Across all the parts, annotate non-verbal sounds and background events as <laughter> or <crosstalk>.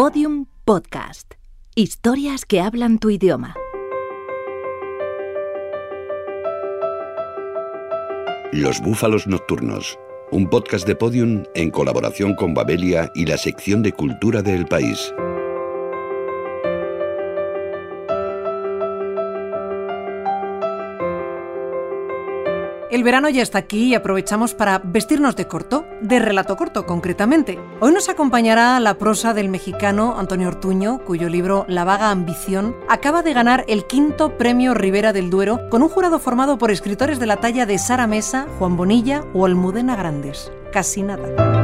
Podium Podcast. Historias que hablan tu idioma. Los Búfalos Nocturnos, un podcast de Podium en colaboración con Babelia y la sección de cultura del país. El verano ya está aquí y aprovechamos para vestirnos de corto, de relato corto concretamente. Hoy nos acompañará la prosa del mexicano Antonio Ortuño, cuyo libro La vaga ambición acaba de ganar el quinto premio Rivera del Duero con un jurado formado por escritores de la talla de Sara Mesa, Juan Bonilla o Almudena Grandes. Casi nada.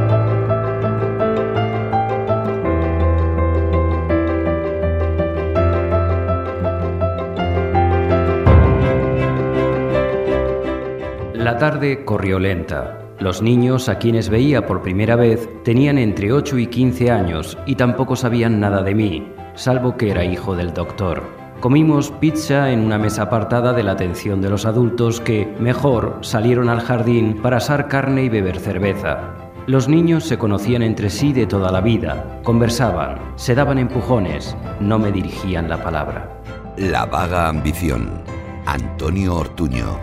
La tarde corrió lenta. Los niños, a quienes veía por primera vez, tenían entre 8 y 15 años y tampoco sabían nada de mí, salvo que era hijo del doctor. Comimos pizza en una mesa apartada de la atención de los adultos que, mejor, salieron al jardín para asar carne y beber cerveza. Los niños se conocían entre sí de toda la vida, conversaban, se daban empujones, no me dirigían la palabra. La vaga ambición. Antonio Ortuño.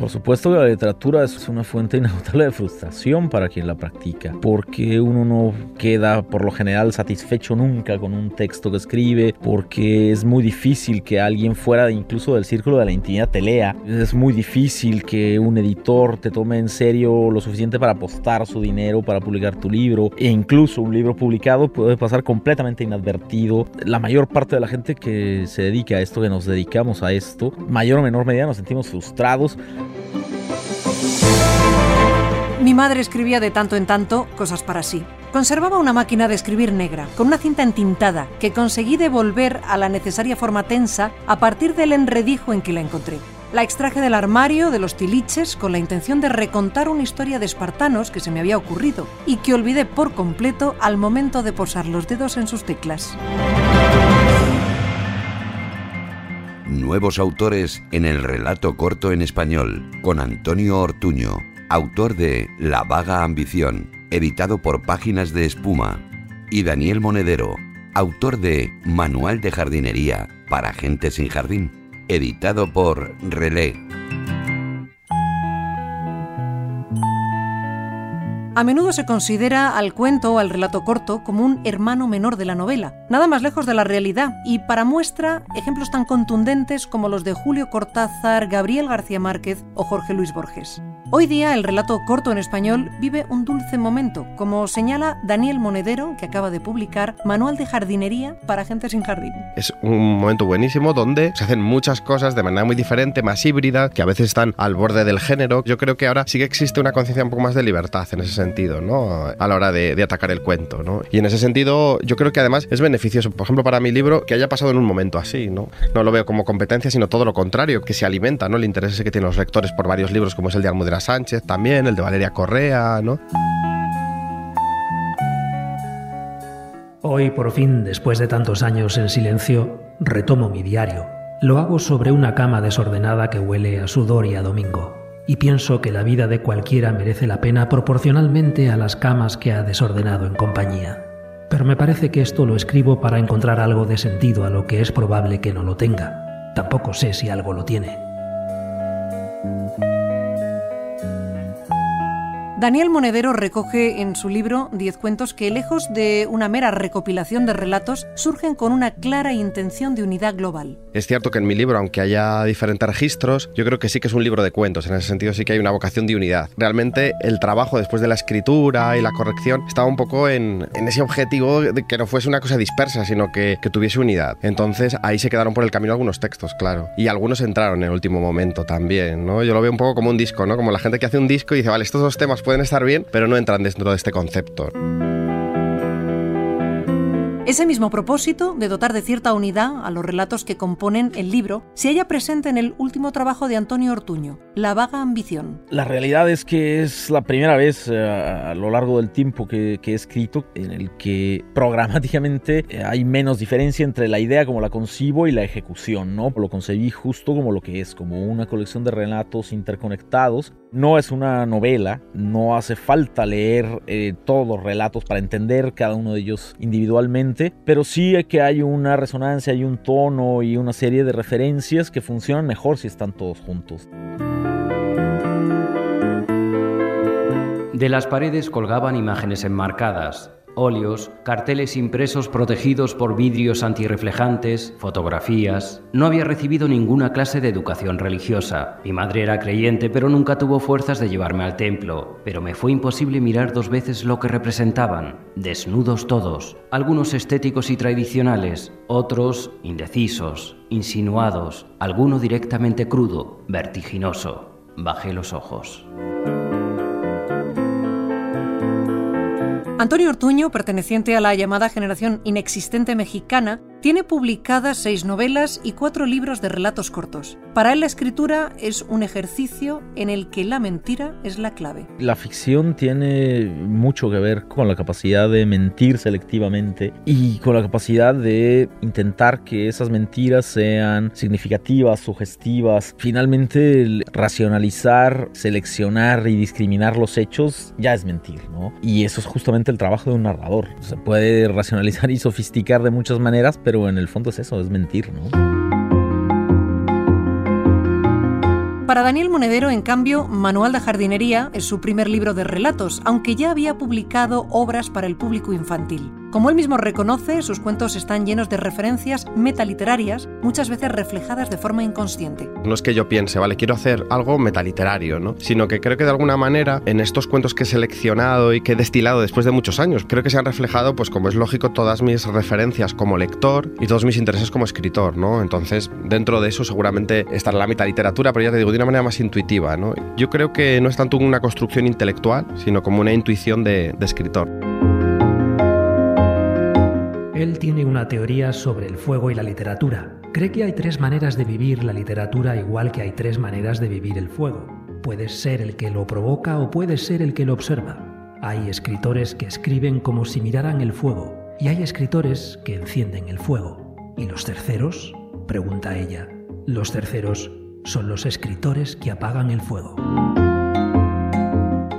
Por supuesto que la literatura es una fuente <laughs> inagotable de frustración para quien la practica, porque uno no queda por lo general satisfecho nunca con un texto que escribe, porque es muy difícil que alguien fuera incluso del círculo de la intimidad te lea, es muy difícil que un editor te tome en serio lo suficiente para apostar su dinero para publicar tu libro, e incluso un libro publicado puede pasar completamente inadvertido. La mayor parte de la gente que se dedica a esto, que nos dedicamos a esto, mayor o menor medida nos sentimos frustrados mi madre escribía de tanto en tanto cosas para sí. Conservaba una máquina de escribir negra, con una cinta entintada, que conseguí devolver a la necesaria forma tensa a partir del enredijo en que la encontré. La extraje del armario de los tiliches con la intención de recontar una historia de espartanos que se me había ocurrido y que olvidé por completo al momento de posar los dedos en sus teclas. Nuevos autores en el relato corto en español, con Antonio Ortuño, autor de La vaga ambición, editado por Páginas de Espuma, y Daniel Monedero, autor de Manual de jardinería para gente sin jardín, editado por Relé. A menudo se considera al cuento o al relato corto como un hermano menor de la novela, nada más lejos de la realidad, y para muestra ejemplos tan contundentes como los de Julio Cortázar, Gabriel García Márquez o Jorge Luis Borges. Hoy día el relato corto en español vive un dulce momento, como señala Daniel Monedero, que acaba de publicar Manual de jardinería para gente sin jardín. Es un momento buenísimo donde se hacen muchas cosas de manera muy diferente, más híbrida, que a veces están al borde del género. Yo creo que ahora sí que existe una conciencia un poco más de libertad en ese sentido, A la hora de, atacar el cuento, ¿no? Y en ese sentido yo creo que además es beneficioso, por ejemplo, para mi libro, que haya pasado en un momento así, ¿no? No lo veo como competencia, sino todo lo contrario, que se alimenta, ¿no? El interés que tienen los lectores por varios libros como es el de Almudena Sánchez también, el de Valeria Correa, ¿no? Hoy, por fin, después de tantos años en silencio, retomo mi diario. Lo hago sobre una cama desordenada que huele a sudor y a domingo. Y pienso que la vida de cualquiera merece la pena proporcionalmente a las camas que ha desordenado en compañía. Pero me parece que esto lo escribo para encontrar algo de sentido a lo que es probable que no lo tenga. Tampoco sé si algo lo tiene. Daniel Monedero recoge en su libro diez cuentos que, lejos de una mera recopilación de relatos, surgen con una clara intención de unidad global. Es cierto que en mi libro, aunque haya diferentes registros, yo creo que sí que es un libro de cuentos. En ese sentido sí que hay una vocación de unidad. Realmente el trabajo después de la escritura y la corrección estaba un poco en, ese objetivo de que no fuese una cosa dispersa, sino que, que tuviese unidad. Entonces ahí se quedaron por el camino algunos textos, claro. Y algunos entraron en el último momento también, ¿no? Yo lo veo un poco como un disco, ¿no? Como la gente que hace un disco y dice, vale, estos dos temas pueden estar bien, pero no entran dentro de este concepto. Ese mismo propósito de dotar de cierta unidad a los relatos que componen el libro se halla presente en el último trabajo de Antonio Ortuño, La vaga ambición. La realidad es que es la primera vez eh, a lo largo del tiempo que, he escrito en el que programáticamente eh, hay menos diferencia entre la idea como la concibo y la ejecución, ¿no? Lo concebí justo como lo que es, como una colección de relatos interconectados. No es una novela, no hace falta leer eh, todos los relatos para entender cada uno de ellos individualmente, pero sí que hay una resonancia, hay un tono y una serie de referencias que funcionan mejor si están todos juntos. De las paredes colgaban imágenes enmarcadas, carteles impresos protegidos por vidrios antirreflejantes, fotografías. No había recibido ninguna clase de educación religiosa. Mi madre era creyente, pero nunca tuvo fuerzas de llevarme al templo. Pero me fue imposible mirar dos veces lo que representaban. Desnudos todos, algunos estéticos y tradicionales, otros indecisos, insinuados, alguno directamente crudo, vertiginoso. Bajé los ojos. Antonio Ortuño, perteneciente a la llamada generación inexistente mexicana, tiene publicadas seis novelas y cuatro libros de relatos cortos. Para él la escritura es un ejercicio en el que la mentira es la clave. La ficción tiene mucho que ver con la capacidad de mentir selectivamente y con la capacidad de intentar que esas mentiras sean significativas, sugestivas. Finalmente, racionalizar, seleccionar y discriminar los hechos ya es mentir, ¿no? Y eso es justamente el trabajo de un narrador. Se puede racionalizar y sofisticar de muchas maneras, en el fondo es eso, es mentir, ¿no? Para Daniel Monedero, en cambio, Manual de Jardinería es su primer libro de relatos, aunque ya había publicado obras para el público infantil. Como él mismo reconoce, sus cuentos están llenos de referencias metaliterarias, muchas veces reflejadas de forma inconsciente. No es que yo piense, vale, quiero hacer algo metaliterario, ¿no? Sino que creo que de alguna manera en estos cuentos que he seleccionado y que he destilado después de muchos años, creo que se han reflejado, pues como es lógico, todas mis referencias como lector y todos mis intereses como escritor, ¿no? Entonces, dentro de eso seguramente estará la metaliteratura, pero ya te digo, de una manera más intuitiva, ¿no? Yo creo que no es tanto una construcción intelectual, sino como una intuición de, de escritor. Él tiene una teoría sobre el fuego y la literatura. Cree que hay tres maneras de vivir la literatura igual que hay tres maneras de vivir el fuego. Puedes ser el que lo provoca o puedes ser el que lo observa. Hay escritores que escriben como si miraran el fuego y hay escritores que encienden el fuego. ¿Y los terceros? pregunta ella. Los terceros son los escritores que apagan el fuego.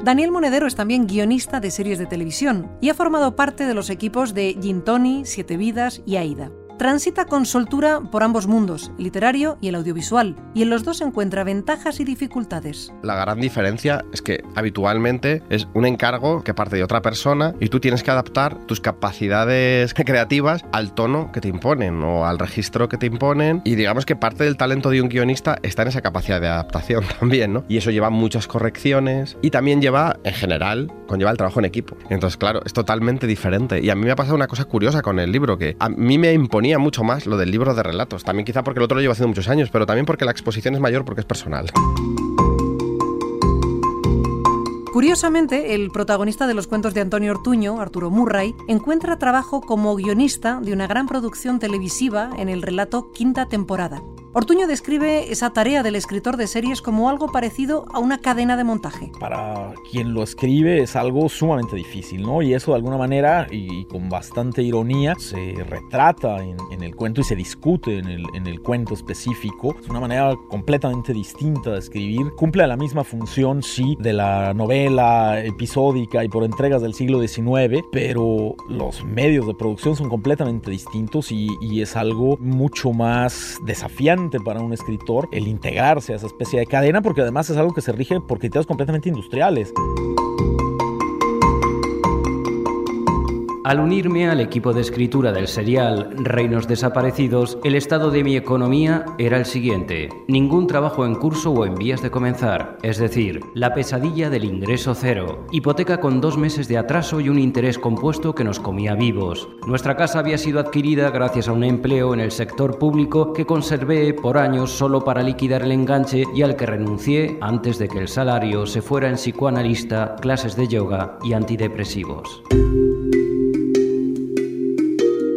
Daniel Monedero es también guionista de series de televisión y ha formado parte de los equipos de Gintoni, Siete Vidas y Aida. Transita con soltura por ambos mundos, literario y el audiovisual, y en los dos encuentra ventajas y dificultades. La gran diferencia es que habitualmente es un encargo que parte de otra persona y tú tienes que adaptar tus capacidades <laughs> creativas al tono que te imponen o al registro que te imponen y digamos que parte del talento de un guionista está en esa capacidad de adaptación <laughs> también, ¿no? Y eso lleva muchas correcciones y también lleva, en general, conlleva el trabajo en equipo. Entonces, claro, es totalmente diferente. Y a mí me ha pasado una cosa curiosa con el libro, que a mí me imponía mucho más lo del libro de relatos. También quizá porque el otro lo llevo haciendo muchos años, pero también porque la exposición es mayor porque es personal. Curiosamente, el protagonista de los cuentos de Antonio Ortuño, Arturo Murray, encuentra trabajo como guionista de una gran producción televisiva en el relato Quinta temporada. Ortuño describe esa tarea del escritor de series como algo parecido a una cadena de montaje. Para quien lo escribe es algo sumamente difícil, ¿no? Y eso de alguna manera y con bastante ironía se retrata en, el cuento y se discute en el, en el, cuento específico. Es una manera completamente distinta de escribir. Cumple la misma función, sí, de la novela episódica y por entregas del siglo XIX, pero los medios de producción son completamente distintos y, y es algo mucho más desafiante para un escritor el integrarse a esa especie de cadena porque además es algo que se rige por criterios completamente industriales. Al unirme al equipo de escritura del serial Reinos Desaparecidos, el estado de mi economía era el siguiente. Ningún trabajo en curso o en vías de comenzar, es decir, la pesadilla del ingreso cero, hipoteca con dos meses de atraso y un interés compuesto que nos comía vivos. Nuestra casa había sido adquirida gracias a un empleo en el sector público que conservé por años solo para liquidar el enganche y al que renuncié antes de que el salario se fuera en psicoanalista, clases de yoga y antidepresivos.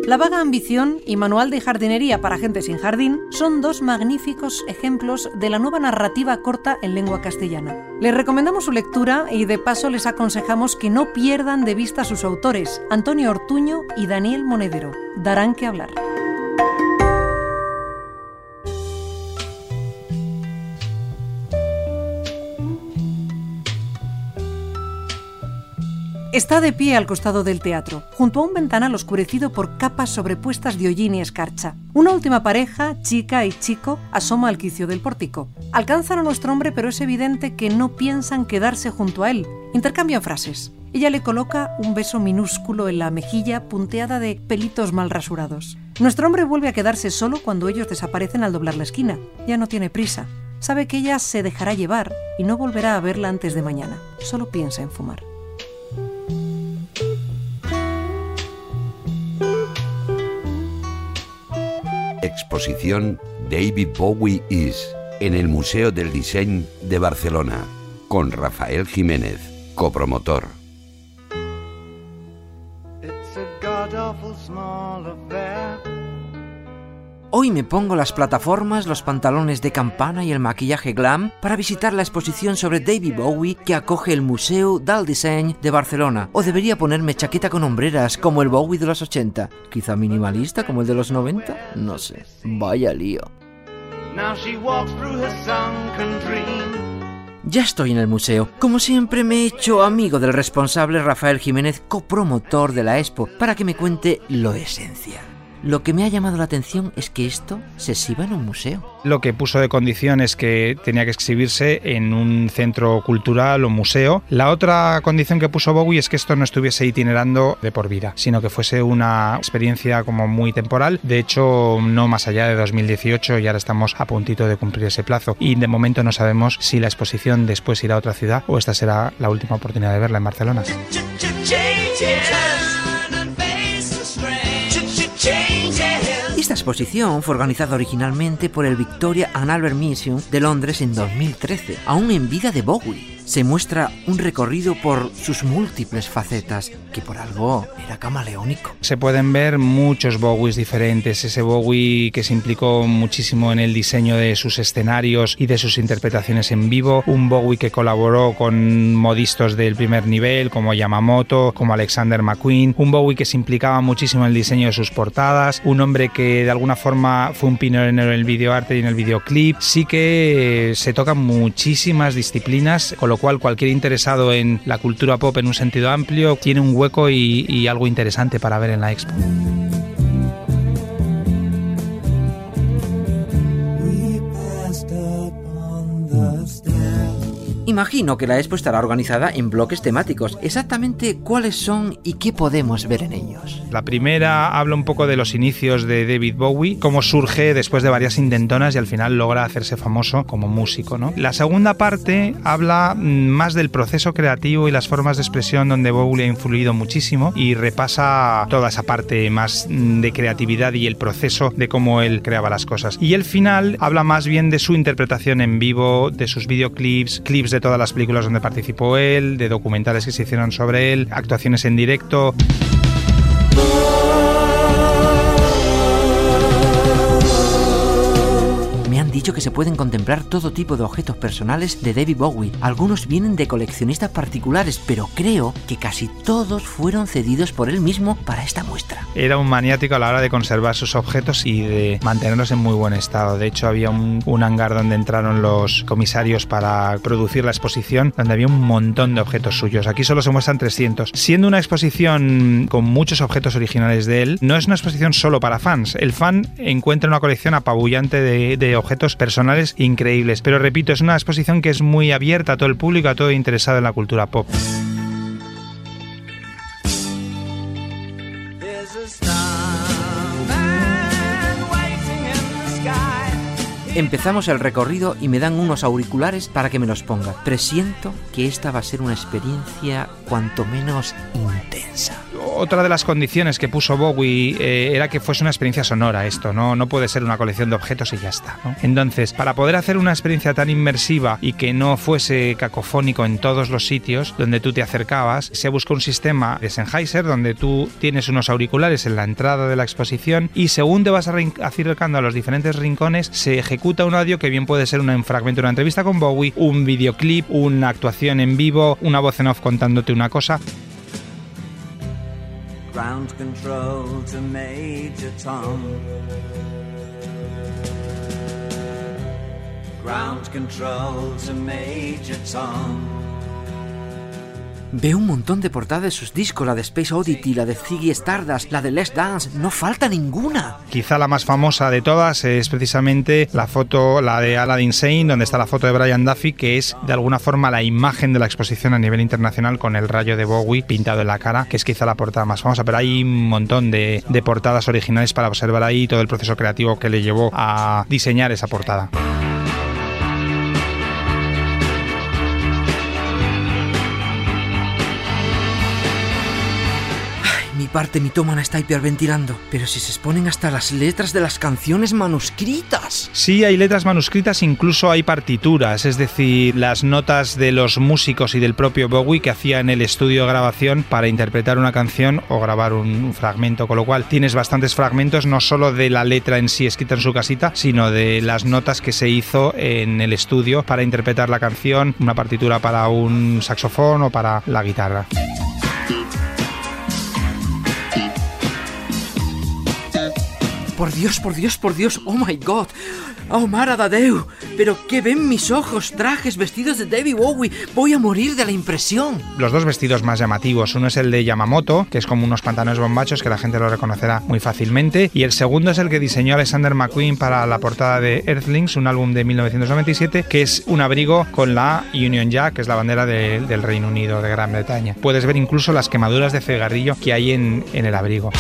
La vaga ambición y Manual de jardinería para gente sin jardín son dos magníficos ejemplos de la nueva narrativa corta en lengua castellana. Les recomendamos su lectura y de paso les aconsejamos que no pierdan de vista a sus autores, Antonio Ortuño y Daniel Monedero. Darán que hablar. Está de pie al costado del teatro, junto a un ventanal oscurecido por capas sobrepuestas de hollín y escarcha. Una última pareja, chica y chico, asoma al quicio del pórtico. Alcanzan a nuestro hombre, pero es evidente que no piensan quedarse junto a él. Intercambian frases. Ella le coloca un beso minúsculo en la mejilla punteada de pelitos mal rasurados. Nuestro hombre vuelve a quedarse solo cuando ellos desaparecen al doblar la esquina. Ya no tiene prisa. Sabe que ella se dejará llevar y no volverá a verla antes de mañana. Solo piensa en fumar. Exposición David Bowie Is en el Museo del Diseño de Barcelona con Rafael Jiménez, copromotor. Hoy me pongo las plataformas, los pantalones de campana y el maquillaje glam para visitar la exposición sobre David Bowie que acoge el Museo del Disseny de Barcelona. O debería ponerme chaqueta con hombreras como el Bowie de los 80. Quizá minimalista como el de los 90. No sé. Vaya lío. Ya estoy en el museo. Como siempre me he hecho amigo del responsable Rafael Jiménez, copromotor de la expo, para que me cuente lo esencial. Lo que me ha llamado la atención es que esto se exhiba en un museo. Lo que puso de condición es que tenía que exhibirse en un centro cultural o museo. La otra condición que puso Bowie es que esto no estuviese itinerando de por vida, sino que fuese una experiencia como muy temporal. De hecho, no más allá de 2018 y ahora estamos a puntito de cumplir ese plazo. Y de momento no sabemos si la exposición después irá a otra ciudad o esta será la última oportunidad de verla en Barcelona. Exposición fue organizada originalmente por el Victoria and Albert Museum de Londres en 2013, aún en vida de Bowie se muestra un recorrido por sus múltiples facetas, que por algo era camaleónico. Se pueden ver muchos Bowies diferentes, ese Bowie que se implicó muchísimo en el diseño de sus escenarios y de sus interpretaciones en vivo, un Bowie que colaboró con modistos del primer nivel como Yamamoto, como Alexander McQueen, un Bowie que se implicaba muchísimo en el diseño de sus portadas, un hombre que de alguna forma fue un pionero en el videoarte y en el videoclip, sí que se tocan muchísimas disciplinas, lo cual cualquier interesado en la cultura pop en un sentido amplio tiene un hueco y, y algo interesante para ver en la expo. Imagino que la expo estará organizada en bloques temáticos. Exactamente cuáles son y qué podemos ver en ellos. La primera habla un poco de los inicios de David Bowie, cómo surge después de varias intentonas y al final logra hacerse famoso como músico. ¿no? La segunda parte habla mm, más del proceso creativo y las formas de expresión donde Bowie ha influido muchísimo y repasa toda esa parte más mm, de creatividad y el proceso de cómo él creaba las cosas. Y el final habla más bien de su interpretación en vivo, de sus videoclips, clips de todas las películas donde participó él, de documentales que se hicieron sobre él, actuaciones en directo. Dicho que se pueden contemplar todo tipo de objetos personales de David Bowie. Algunos vienen de coleccionistas particulares, pero creo que casi todos fueron cedidos por él mismo para esta muestra. Era un maniático a la hora de conservar sus objetos y de mantenerlos en muy buen estado. De hecho, había un, hangar donde entraron los comisarios para producir la exposición, donde había un montón de objetos suyos. Aquí solo se muestran 300. Siendo una exposición con muchos objetos originales de él, no es una exposición solo para fans. El fan encuentra una colección apabullante de objetos personales increíbles. Pero repito, es una exposición que es muy abierta a todo el público, a todo interesado en la cultura pop. Empezamos el recorrido y me dan unos auriculares para que me los ponga. Presiento que esta va a ser una experiencia cuanto menos intensa otra de las condiciones que puso Bowie eh, era que fuese una experiencia sonora esto, ¿no? no puede ser una colección de objetos y ya está. Entonces, para poder hacer una experiencia tan inmersiva y que no fuese cacofónico en todos los sitios donde tú te acercabas, se buscó un sistema de Sennheiser donde tú tienes unos auriculares en la entrada de la exposición y según te vas acercando a los diferentes rincones, se ejecuta un audio que bien puede ser un fragmento de una entrevista con Bowie, un videoclip, una actuación en vivo, una voz en off contándote una cosa. Ground control to Major Tom. Ground control to Major Tom. Veo un montón de portadas de sus discos, la de Space Oddity, la de Ziggy Stardust, la de Let's Dance, no falta ninguna. Quizá la más famosa de todas es precisamente la foto, la de Aladdin Sane, donde está la foto de Brian Duffy, que es de alguna forma la imagen de la exposición a nivel internacional con el rayo de Bowie pintado en la cara, que es quizá la portada más famosa, pero hay un montón de, de portadas originales para observar ahí todo el proceso creativo que le llevó a diseñar esa portada. Parte mitómana está hiperventilando, pero si se exponen hasta las letras de las canciones manuscritas. Sí, hay letras manuscritas, incluso hay partituras, es decir, las notas de los músicos y del propio Bowie que hacía en el estudio de grabación para interpretar una canción o grabar un fragmento, con lo cual tienes bastantes fragmentos no solo de la letra en sí escrita en su casita, sino de las notas que se hizo en el estudio para interpretar la canción, una partitura para un saxofón o para la guitarra. Por Dios, por Dios, por Dios, oh my god. Oh, Mara Dadeu, pero ¿qué ven mis ojos? Trajes, vestidos de David Bowie. Voy a morir de la impresión. Los dos vestidos más llamativos. Uno es el de Yamamoto, que es como unos pantalones bombachos que la gente lo reconocerá muy fácilmente. Y el segundo es el que diseñó Alexander McQueen para la portada de Earthlings, un álbum de 1997, que es un abrigo con la Union Jack, que es la bandera del Reino Unido de Gran Bretaña. Puedes ver incluso las quemaduras de cigarrillo que hay en el abrigo.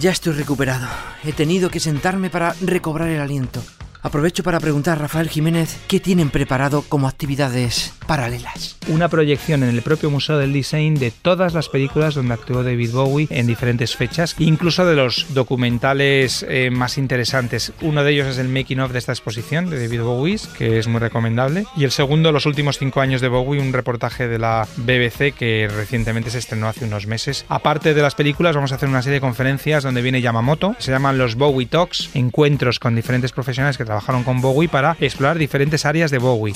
Ya estoy recuperado. He tenido que sentarme para recobrar el aliento. Aprovecho para preguntar a Rafael Jiménez qué tienen preparado como actividades paralelas. Una proyección en el propio Museo del Design de todas las películas donde actuó David Bowie en diferentes fechas, incluso de los documentales eh, más interesantes. Uno de ellos es el making of de esta exposición de David Bowie, que es muy recomendable. Y el segundo, los últimos cinco años de Bowie, un reportaje de la BBC que recientemente se estrenó hace unos meses. Aparte de las películas, vamos a hacer una serie de conferencias donde viene Yamamoto. Se llaman los Bowie Talks, encuentros con diferentes profesionales que trabajaron con Bowie para explorar diferentes áreas de Bowie.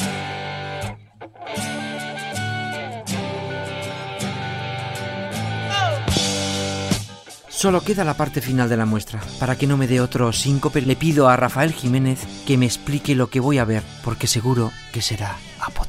Solo queda la parte final de la muestra. Para que no me dé otro síncope, le pido a Rafael Jiménez que me explique lo que voy a ver, porque seguro que será apoteósico.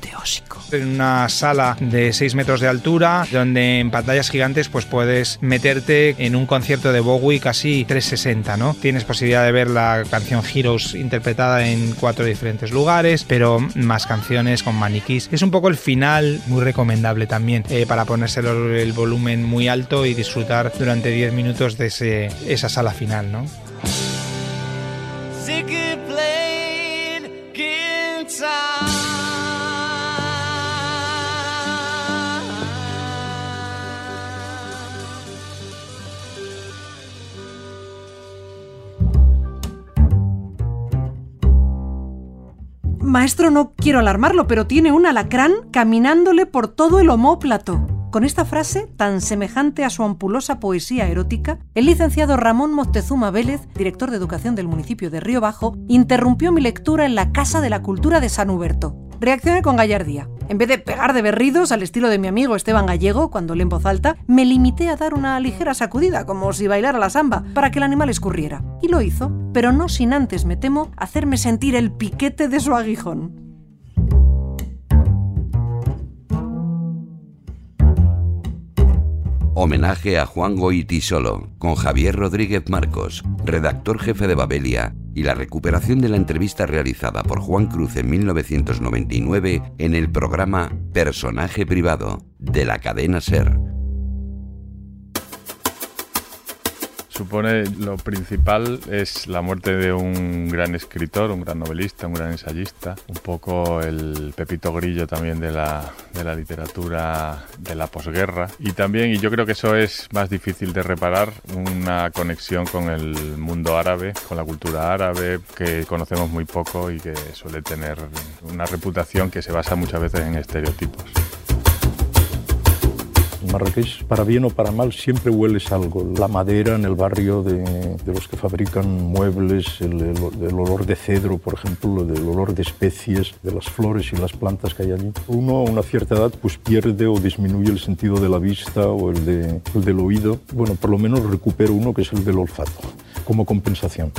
En una sala de 6 metros de altura, donde en pantallas gigantes pues puedes meterte en un concierto de Bowie casi 360, ¿no? Tienes posibilidad de ver la canción Heroes interpretada en cuatro diferentes lugares, pero más canciones con maniquís. Es un poco el final, muy recomendable también, eh, para ponerse el volumen muy alto y disfrutar durante 10 minutos de esa sala final, ¿no? Maestro, no quiero alarmarlo, pero tiene un alacrán caminándole por todo el homóplato. Con esta frase, tan semejante a su ampulosa poesía erótica, el licenciado Ramón Moctezuma Vélez, director de educación del municipio de Río Bajo, interrumpió mi lectura en la Casa de la Cultura de San Huberto. Reaccioné con gallardía. En vez de pegar de berridos al estilo de mi amigo Esteban Gallego cuando lee en voz alta, me limité a dar una ligera sacudida, como si bailara la samba, para que el animal escurriera. Y lo hizo, pero no sin antes, me temo, hacerme sentir el piquete de su aguijón. Homenaje a Juan Goitisolo, con Javier Rodríguez Marcos, redactor jefe de Babelia, y la recuperación de la entrevista realizada por Juan Cruz en 1999 en el programa Personaje Privado de la cadena Ser. Supone lo principal es la muerte de un gran escritor, un gran novelista, un gran ensayista, un poco el pepito grillo también de la, de la literatura de la posguerra. Y también, y yo creo que eso es más difícil de reparar, una conexión con el mundo árabe, con la cultura árabe, que conocemos muy poco y que suele tener una reputación que se basa muchas veces en estereotipos. Marrakech, para bien o para mal, siempre hueles algo. La madera en el barrio de, los que fabrican muebles, el, olor de cedro, por ejemplo, el olor de especies, de las flores y las plantas que hay allí. Uno a una cierta edad pues pierde o disminuye el sentido de la vista o el, de, el del oído. Bueno, por lo menos recupera uno que es el del olfato, como compensación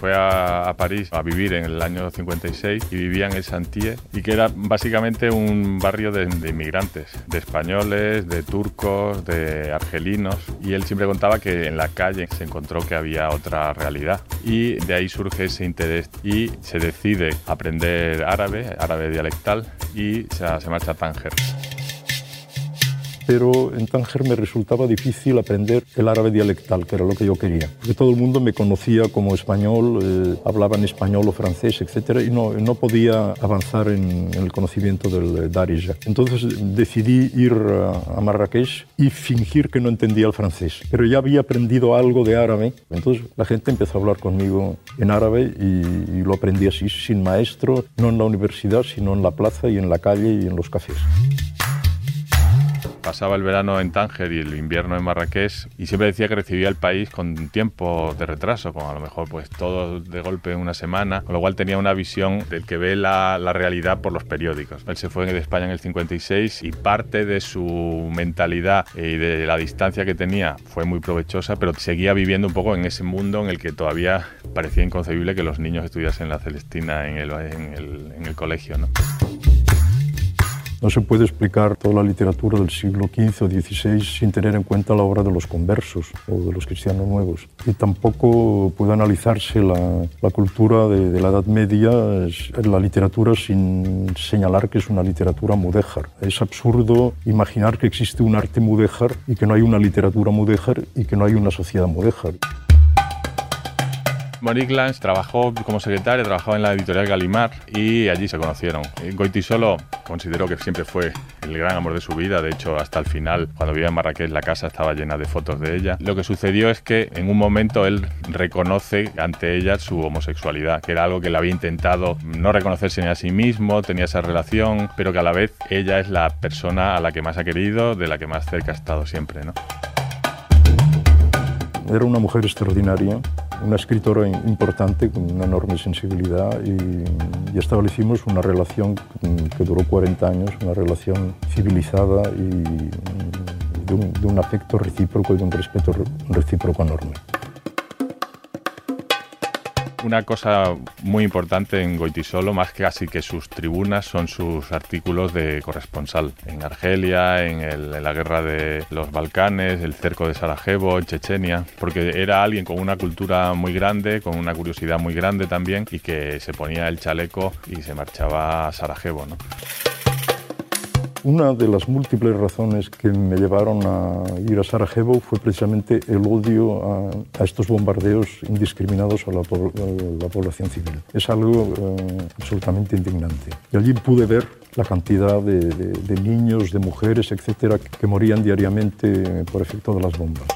fue a, París a vivir en el año 56 y vivía en el Santier y que era básicamente un barrio de, inmigrantes, de españoles, de turcos, de argelinos y él siempre contaba que en la calle se encontró que había otra realidad y de ahí surge ese interés y se decide aprender árabe, árabe dialectal y se, se marcha a Tánger pero en Tánger me resultaba difícil aprender el árabe dialectal, que era lo que yo quería, porque todo el mundo me conocía como español, eh, hablaba en español o francés, etc., y no, no podía avanzar en, el conocimiento del Darija. Entonces decidí ir a, Marrakech y fingir que no entendía el francés, pero ya había aprendido algo de árabe, entonces la gente empezó a hablar conmigo en árabe y, y lo aprendí así, sin maestro, no en la universidad, sino en la plaza y en la calle y en los cafés pasaba el verano en Tánger y el invierno en Marrakech y siempre decía que recibía el país con tiempo de retraso, como a lo mejor pues todo de golpe en una semana, con lo cual tenía una visión del que ve la, la realidad por los periódicos. Él se fue de España en el 56 y parte de su mentalidad y de la distancia que tenía fue muy provechosa, pero seguía viviendo un poco en ese mundo en el que todavía parecía inconcebible que los niños estudiasen la Celestina en el, en el, en el colegio. ¿no? No se puede explicar toda la literatura del siglo XV o XVI sin tener en cuenta la obra de los conversos o de los cristianos nuevos. Y tampoco puede analizarse la, cultura de, de, la Edad Media, la literatura, sin señalar que es una literatura mudéjar. Es absurdo imaginar que existe un arte mudéjar y que no hay una literatura mudéjar y que no hay una sociedad mudéjar. Monique Lange trabajó como secretaria, trabajaba en la editorial Galimar y allí se conocieron. Goiti solo consideró que siempre fue el gran amor de su vida, de hecho hasta el final, cuando vivía en Marrakech, la casa estaba llena de fotos de ella. Lo que sucedió es que en un momento él reconoce ante ella su homosexualidad, que era algo que él había intentado no reconocerse ni a sí mismo, tenía esa relación, pero que a la vez ella es la persona a la que más ha querido, de la que más cerca ha estado siempre. Era una mujer extraordinaria una escritora importante con una enorme sensibilidad y, establecimos una relación que duró 40 años, una relación civilizada y de un, de un afecto recíproco y de un respeto recíproco enorme. Una cosa muy importante en Goitisolo, más que casi que sus tribunas, son sus artículos de corresponsal. En Argelia, en, la guerra de los Balcanes, el cerco de Sarajevo, en Chechenia, porque era alguien con una cultura muy grande, con una curiosidad muy grande también, y que se ponía el chaleco y se marchaba a Sarajevo. ¿no? Una de las múltiples razones que me llevaron a ir a Sarajevo fue precisamente el odio a, estos bombardeos indiscriminados a la, población civil. Es algo eh, absolutamente indignante. Y allí pude ver la cantidad de, de niños, de mujeres, etcétera, que morían diariamente por efecto de las bombas.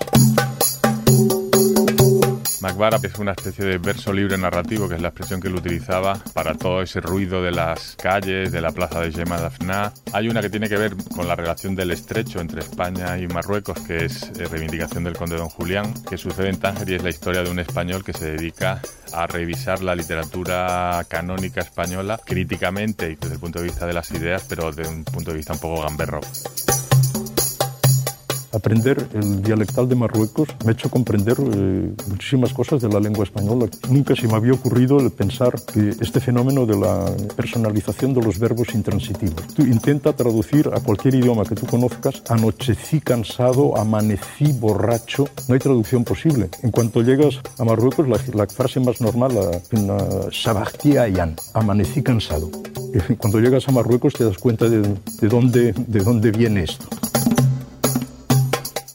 Macbara es una especie de verso libre narrativo, que es la expresión que él utilizaba para todo ese ruido de las calles, de la plaza de Gemma Dafna. Hay una que tiene que ver con la relación del estrecho entre España y Marruecos, que es eh, Reivindicación del Conde Don Julián, que sucede en Tánger y es la historia de un español que se dedica a revisar la literatura canónica española críticamente y desde el punto de vista de las ideas, pero desde un punto de vista un poco gamberro. Aprender el dialectal de Marruecos me ha hecho comprender eh, muchísimas cosas de la lengua española. Nunca se me había ocurrido el pensar que este fenómeno de la personalización de los verbos intransitivos. Tú intenta traducir a cualquier idioma que tú conozcas, anochecí cansado, amanecí borracho, no hay traducción posible. En cuanto llegas a Marruecos, la, frase más normal, la yan, amanecí cansado. <laughs> Cuando llegas a Marruecos te das cuenta de, de, dónde, de dónde viene esto.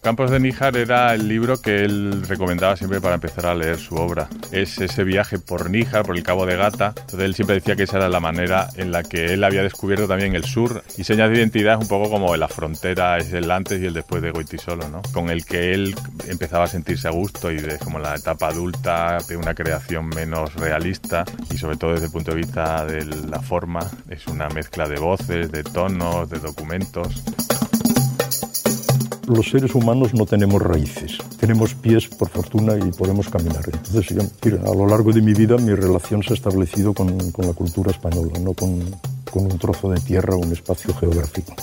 Campos de Níjar era el libro que él recomendaba siempre para empezar a leer su obra. Es ese viaje por Níjar, por el Cabo de Gata. Entonces él siempre decía que esa era la manera en la que él había descubierto también el sur. Y señas de identidad es un poco como la frontera, es el antes y el después de Goitisolo, ¿no? Con el que él empezaba a sentirse a gusto y de como la etapa adulta de una creación menos realista y sobre todo desde el punto de vista de la forma, es una mezcla de voces, de tonos, de documentos los seres humanos no tenemos raíces, tenemos pies por fortuna y podemos caminar. Entonces, a lo largo de mi vida mi relación se ha establecido con, la cultura española, no con, con un trozo de tierra o un espacio geográfico.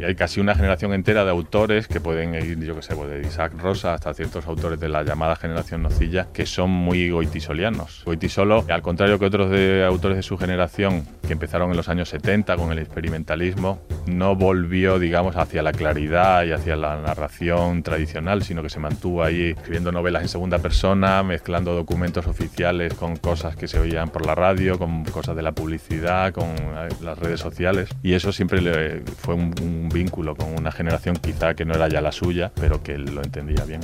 Y hay casi una generación entera de autores que pueden ir, yo que sé, pues de Isaac Rosa hasta ciertos autores de la llamada generación nocilla que son muy goitisolianos. Goitisolo, al contrario que otros de, autores de su generación que empezaron en los años 70 con el experimentalismo, no volvió, digamos, hacia la claridad y hacia la narración tradicional, sino que se mantuvo ahí escribiendo novelas en segunda persona, mezclando documentos oficiales con cosas que se oían por la radio, con cosas de la publicidad, con eh, las redes sociales. Y eso siempre le fue un vínculo con una generación quizá que no era ya la suya, pero que lo entendía bien.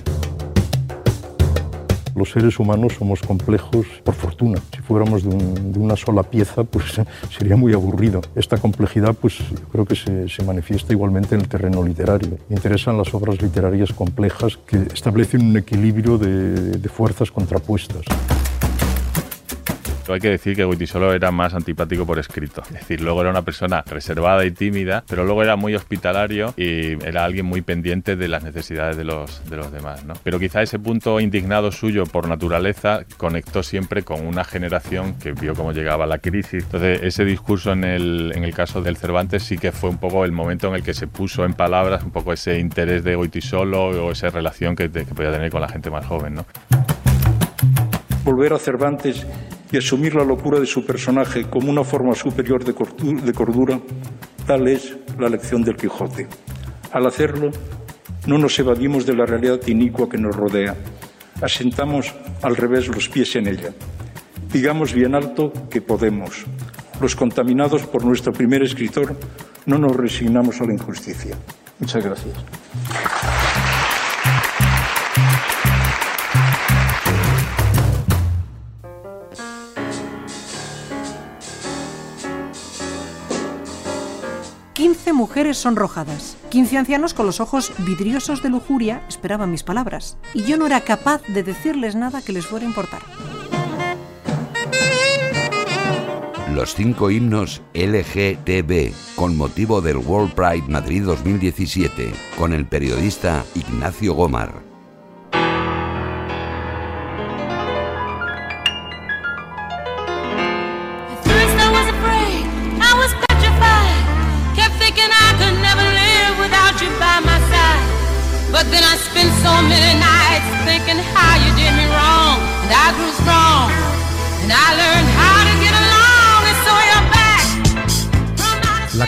Los seres humanos somos complejos por fortuna. Si fuéramos de, una sola pieza, pues <laughs> sería muy aburrido. Esta complejidad, pues creo que se, manifiesta igualmente en el terreno literario. Me interesan las obras literarias complejas que establecen un equilibrio de fuerzas contrapuestas. Hay que decir que Goitisolo era más antipático por escrito. Es decir, luego era una persona reservada y tímida, pero luego era muy hospitalario y era alguien muy pendiente de las necesidades de los, de los demás. Pero quizá ese punto indignado suyo por naturaleza conectó siempre con una generación que vio cómo llegaba la crisis. Entonces, ese discurso en el, en el caso del Cervantes sí que fue un poco el momento en el que se puso en palabras un poco ese interés de Goitisolo o esa relación que, que podía tener con la gente más joven. ¿no? Volver a Cervantes y asumir la locura de su personaje como una forma superior de cordura, tal es la lección del Quijote. Al hacerlo, no nos evadimos de la realidad inicua que nos rodea, asentamos al revés los pies en ella. Digamos bien alto que podemos. Los contaminados por nuestro primer escritor no nos resignamos a la injusticia. Muchas gracias. 15 mujeres sonrojadas. 15 ancianos con los ojos vidriosos de lujuria esperaban mis palabras. Y yo no era capaz de decirles nada que les fuera a importar. Los cinco himnos LGTB con motivo del World Pride Madrid 2017 con el periodista Ignacio Gomar.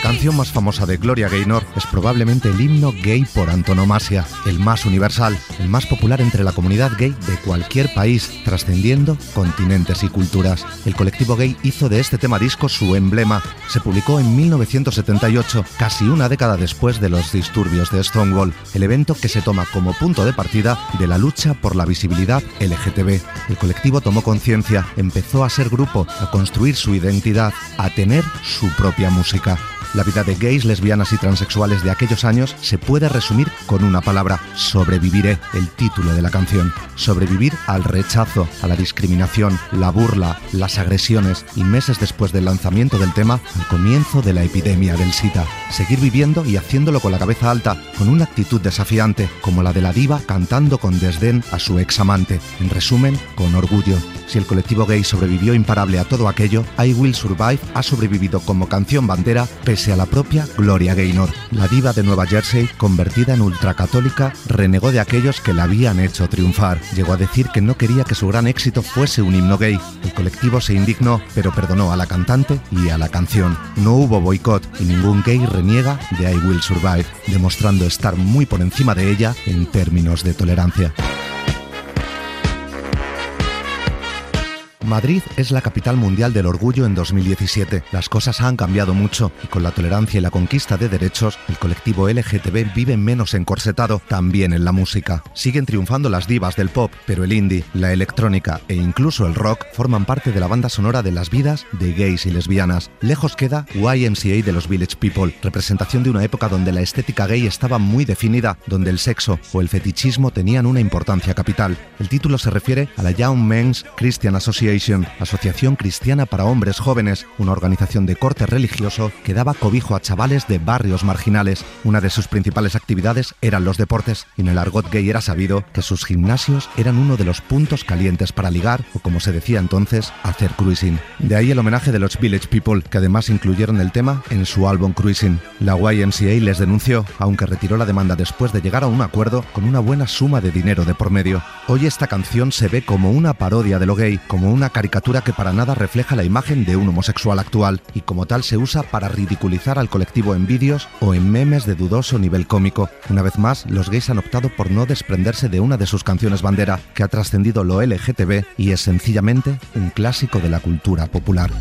Canción más famosa de Gloria Gaynor es probablemente el himno gay por antonomasia, el más universal, el más popular entre la comunidad gay de cualquier país, trascendiendo continentes y culturas. El colectivo gay hizo de este tema disco su emblema. Se publicó en 1978, casi una década después de los disturbios de Stonewall, el evento que se toma como punto de partida de la lucha por la visibilidad LGTB. El colectivo tomó conciencia, empezó a ser grupo, a construir su identidad, a tener su propia música. La vida de gays, lesbianas y transexuales de aquellos años se puede resumir con una palabra, sobreviviré, el título de la canción. Sobrevivir al rechazo, a la discriminación, la burla, las agresiones y meses después del lanzamiento del tema, al comienzo de la epidemia del SIDA. Seguir viviendo y haciéndolo con la cabeza alta, con una actitud desafiante, como la de la diva cantando con desdén a su ex amante. En resumen, con orgullo. Si el colectivo gay sobrevivió imparable a todo aquello, I Will Survive ha sobrevivido como canción bandera a la propia Gloria Gaynor. La diva de Nueva Jersey, convertida en ultracatólica, renegó de aquellos que la habían hecho triunfar. Llegó a decir que no quería que su gran éxito fuese un himno gay. El colectivo se indignó, pero perdonó a la cantante y a la canción. No hubo boicot y ningún gay reniega de I Will Survive, demostrando estar muy por encima de ella en términos de tolerancia. Madrid es la capital mundial del orgullo en 2017. Las cosas han cambiado mucho y con la tolerancia y la conquista de derechos, el colectivo LGTB vive menos encorsetado también en la música. Siguen triunfando las divas del pop, pero el indie, la electrónica e incluso el rock forman parte de la banda sonora de las vidas de gays y lesbianas. Lejos queda YMCA de los Village People, representación de una época donde la estética gay estaba muy definida, donde el sexo o el fetichismo tenían una importancia capital. El título se refiere a la Young Men's Christian Association Asociación Cristiana para Hombres Jóvenes, una organización de corte religioso que daba cobijo a chavales de barrios marginales. Una de sus principales actividades eran los deportes, y en el argot gay era sabido que sus gimnasios eran uno de los puntos calientes para ligar, o como se decía entonces, hacer cruising. De ahí el homenaje de los Village People, que además incluyeron el tema en su álbum Cruising. La YMCA les denunció, aunque retiró la demanda después de llegar a un acuerdo con una buena suma de dinero de por medio. Hoy esta canción se ve como una parodia de lo gay, como una caricatura que para nada refleja la imagen de un homosexual actual y como tal se usa para ridiculizar al colectivo en vídeos o en memes de dudoso nivel cómico. Una vez más, los gays han optado por no desprenderse de una de sus canciones bandera, que ha trascendido lo LGTB y es sencillamente un clásico de la cultura popular.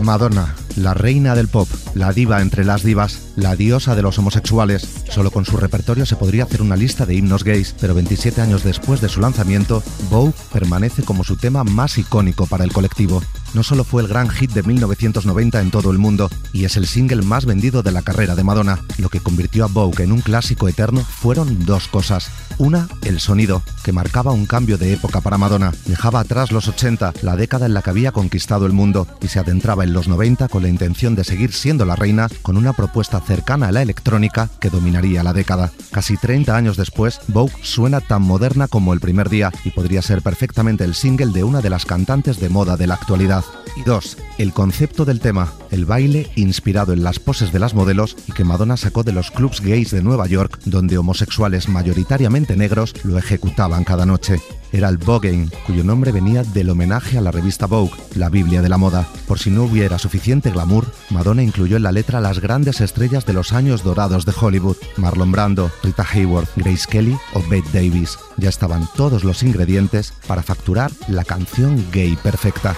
Madonna, la reina del pop, la diva entre las divas, la diosa de los homosexuales. Solo con su repertorio se podría hacer una lista de himnos gays, pero 27 años después de su lanzamiento, Vogue permanece como su tema más icónico para el colectivo. No solo fue el gran hit de 1990 en todo el mundo, y es el single más vendido de la carrera de Madonna. Lo que convirtió a Vogue en un clásico eterno fueron dos cosas. Una, el sonido, que marcaba un cambio de época para Madonna. Dejaba atrás los 80, la década en la que había conquistado el mundo, y se adentraba en los 90 con la intención de seguir siendo la reina con una propuesta cercana a la electrónica que dominaría la década. Casi 30 años después, Vogue suena tan moderna como el primer día y podría ser perfectamente el single de una de las cantantes de moda de la actualidad. Y dos, el concepto del tema, el baile inspirado en las poses de las modelos y que Madonna sacó de los clubs gays de Nueva York, donde homosexuales mayoritariamente negros lo ejecutaban cada noche. Era el voguing, cuyo nombre venía del homenaje a la revista Vogue, la Biblia de la moda. Por si no hubiera suficiente glamour, Madonna incluyó en la letra las grandes estrellas de los años dorados de Hollywood, Marlon Brando, Rita Hayworth, Grace Kelly o Bette Davis. Ya estaban todos los ingredientes para facturar la canción gay perfecta.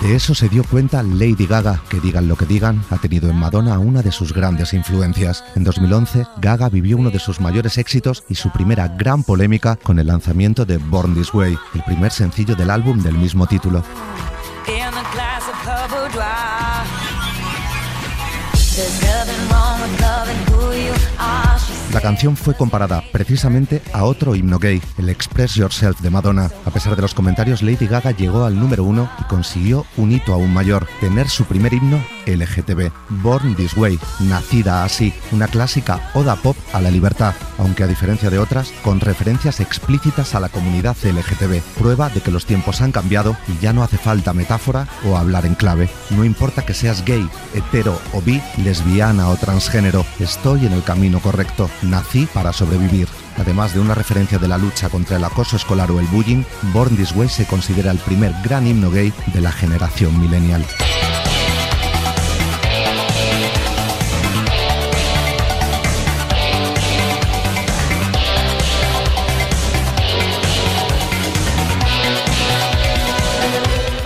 De eso se dio cuenta Lady Gaga, que digan lo que digan, ha tenido en Madonna una de sus grandes influencias. En 2011, Gaga vivió uno de sus mayores éxitos y su primera gran polémica con el lanzamiento de Born This Way, el primer sencillo del álbum del mismo título. La canción fue comparada precisamente a otro himno gay, el Express Yourself de Madonna. A pesar de los comentarios, Lady Gaga llegó al número uno y consiguió un hito aún mayor, tener su primer himno LGTB, Born This Way, nacida así, una clásica oda pop a la libertad, aunque a diferencia de otras, con referencias explícitas a la comunidad LGTB, prueba de que los tiempos han cambiado y ya no hace falta metáfora o hablar en clave. No importa que seas gay, hetero o bi, lesbiana o transgénero, estoy en el camino correcto, nací para sobrevivir. Además de una referencia de la lucha contra el acoso escolar o el bullying, Born This Way se considera el primer gran himno gay de la generación millennial.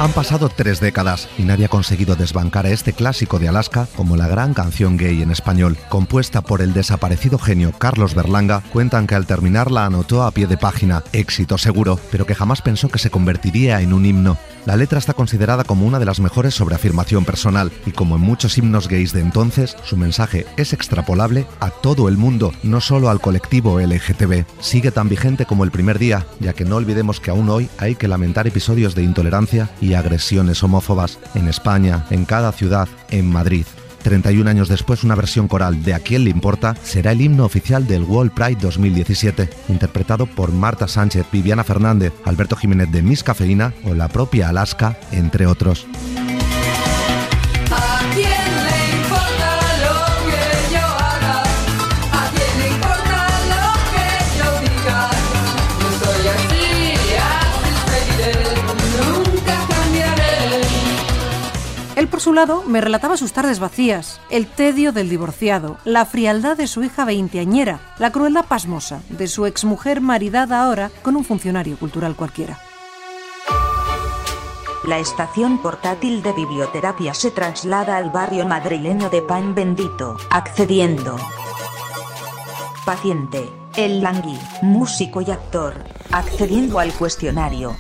Han pasado tres décadas y nadie ha conseguido desbancar a este clásico de Alaska como la gran canción gay en español. Compuesta por el desaparecido genio Carlos Berlanga, cuentan que al terminarla anotó a pie de página, éxito seguro, pero que jamás pensó que se convertiría en un himno. La letra está considerada como una de las mejores sobre afirmación personal y como en muchos himnos gays de entonces, su mensaje es extrapolable a todo el mundo, no solo al colectivo LGTB. Sigue tan vigente como el primer día, ya que no olvidemos que aún hoy hay que lamentar episodios de intolerancia y agresiones homófobas en España, en cada ciudad, en Madrid. 31 años después, una versión coral de A quién le importa será el himno oficial del World Pride 2017, interpretado por Marta Sánchez, Viviana Fernández, Alberto Jiménez de Miss Cafeína o la propia Alaska, entre otros. Por su lado, me relataba sus tardes vacías, el tedio del divorciado, la frialdad de su hija veinteañera, la crueldad pasmosa de su exmujer maridada ahora con un funcionario cultural cualquiera. La estación portátil de biblioterapia se traslada al barrio madrileño de Pan Bendito, accediendo. Paciente, el Langui, músico y actor, accediendo al cuestionario.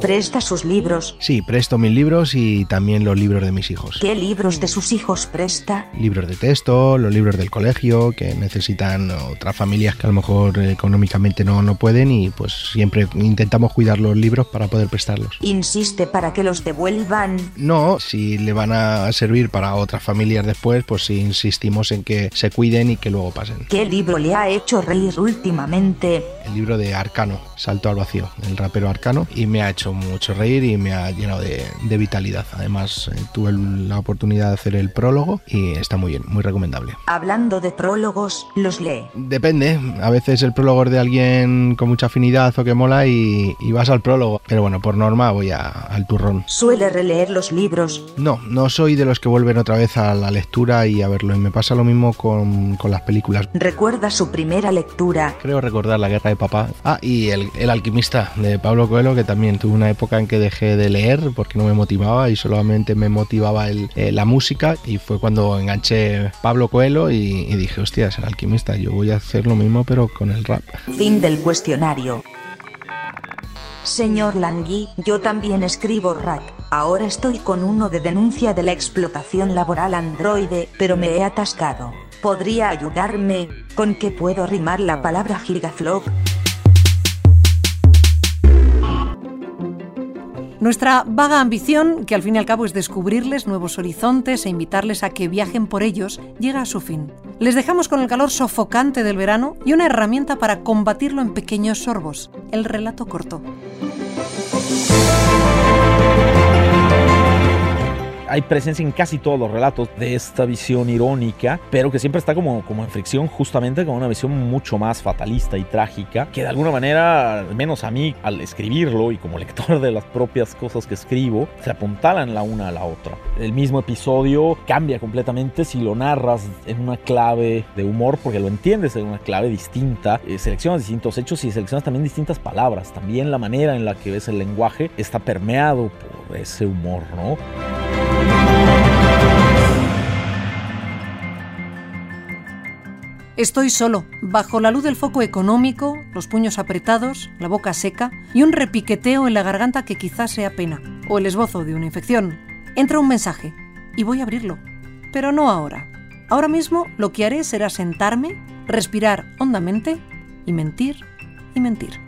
¿Presta sus libros? Sí, presto mis libros y también los libros de mis hijos. ¿Qué libros de sus hijos presta? Libros de texto, los libros del colegio que necesitan otras familias que a lo mejor económicamente no, no pueden y pues siempre intentamos cuidar los libros para poder prestarlos. ¿Insiste para que los devuelvan? No, si le van a servir para otras familias después, pues sí insistimos en que se cuiden y que luego pasen. ¿Qué libro le ha hecho reír últimamente? El libro de Arcano, Salto al Vacío, el rapero Arcano, y me ha hecho mucho reír y me ha llenado de, de vitalidad. Además, eh, tuve la oportunidad de hacer el prólogo y está muy bien, muy recomendable. Hablando de prólogos, ¿los lee? Depende, a veces el prólogo es de alguien con mucha afinidad o que mola y, y vas al prólogo, pero bueno, por norma voy a- al turrón. ¿Suele releer los libros? No, no soy de los que vuelven otra vez a la lectura y a verlo, y me pasa lo mismo con, con las películas. ¿Recuerda su primera lectura? Creo recordar La Guerra de Papá. Ah, y el, el Alquimista de Pablo Coelho, que también tuve una época en que dejé de leer porque no me motivaba y solamente me motivaba eh, la música. Y fue cuando enganché Pablo Coelho y, y dije, hostia, es el alquimista, yo voy a hacer lo mismo pero con el rap. Fin del cuestionario. Señor Langui, yo también escribo rap. Ahora estoy con uno de denuncia de la explotación laboral androide, pero me he atascado. ¿Podría ayudarme? ¿Con qué puedo rimar la palabra gigaflop? Nuestra vaga ambición, que al fin y al cabo es descubrirles nuevos horizontes e invitarles a que viajen por ellos, llega a su fin. Les dejamos con el calor sofocante del verano y una herramienta para combatirlo en pequeños sorbos, el relato corto. Hay presencia en casi todos los relatos de esta visión irónica, pero que siempre está como, como en fricción justamente con una visión mucho más fatalista y trágica, que de alguna manera, al menos a mí, al escribirlo y como <laughs> lector de las propias cosas que escribo, se apuntalan la una a la otra. El mismo episodio cambia completamente si lo narras en una clave de humor, porque lo entiendes en una clave distinta, eh, seleccionas distintos hechos y seleccionas también distintas palabras. También la manera en la que ves el lenguaje está permeado por ese humor, ¿no? Estoy solo, bajo la luz del foco económico, los puños apretados, la boca seca y un repiqueteo en la garganta que quizás sea pena, o el esbozo de una infección. Entra un mensaje y voy a abrirlo, pero no ahora. Ahora mismo lo que haré será sentarme, respirar hondamente y mentir y mentir.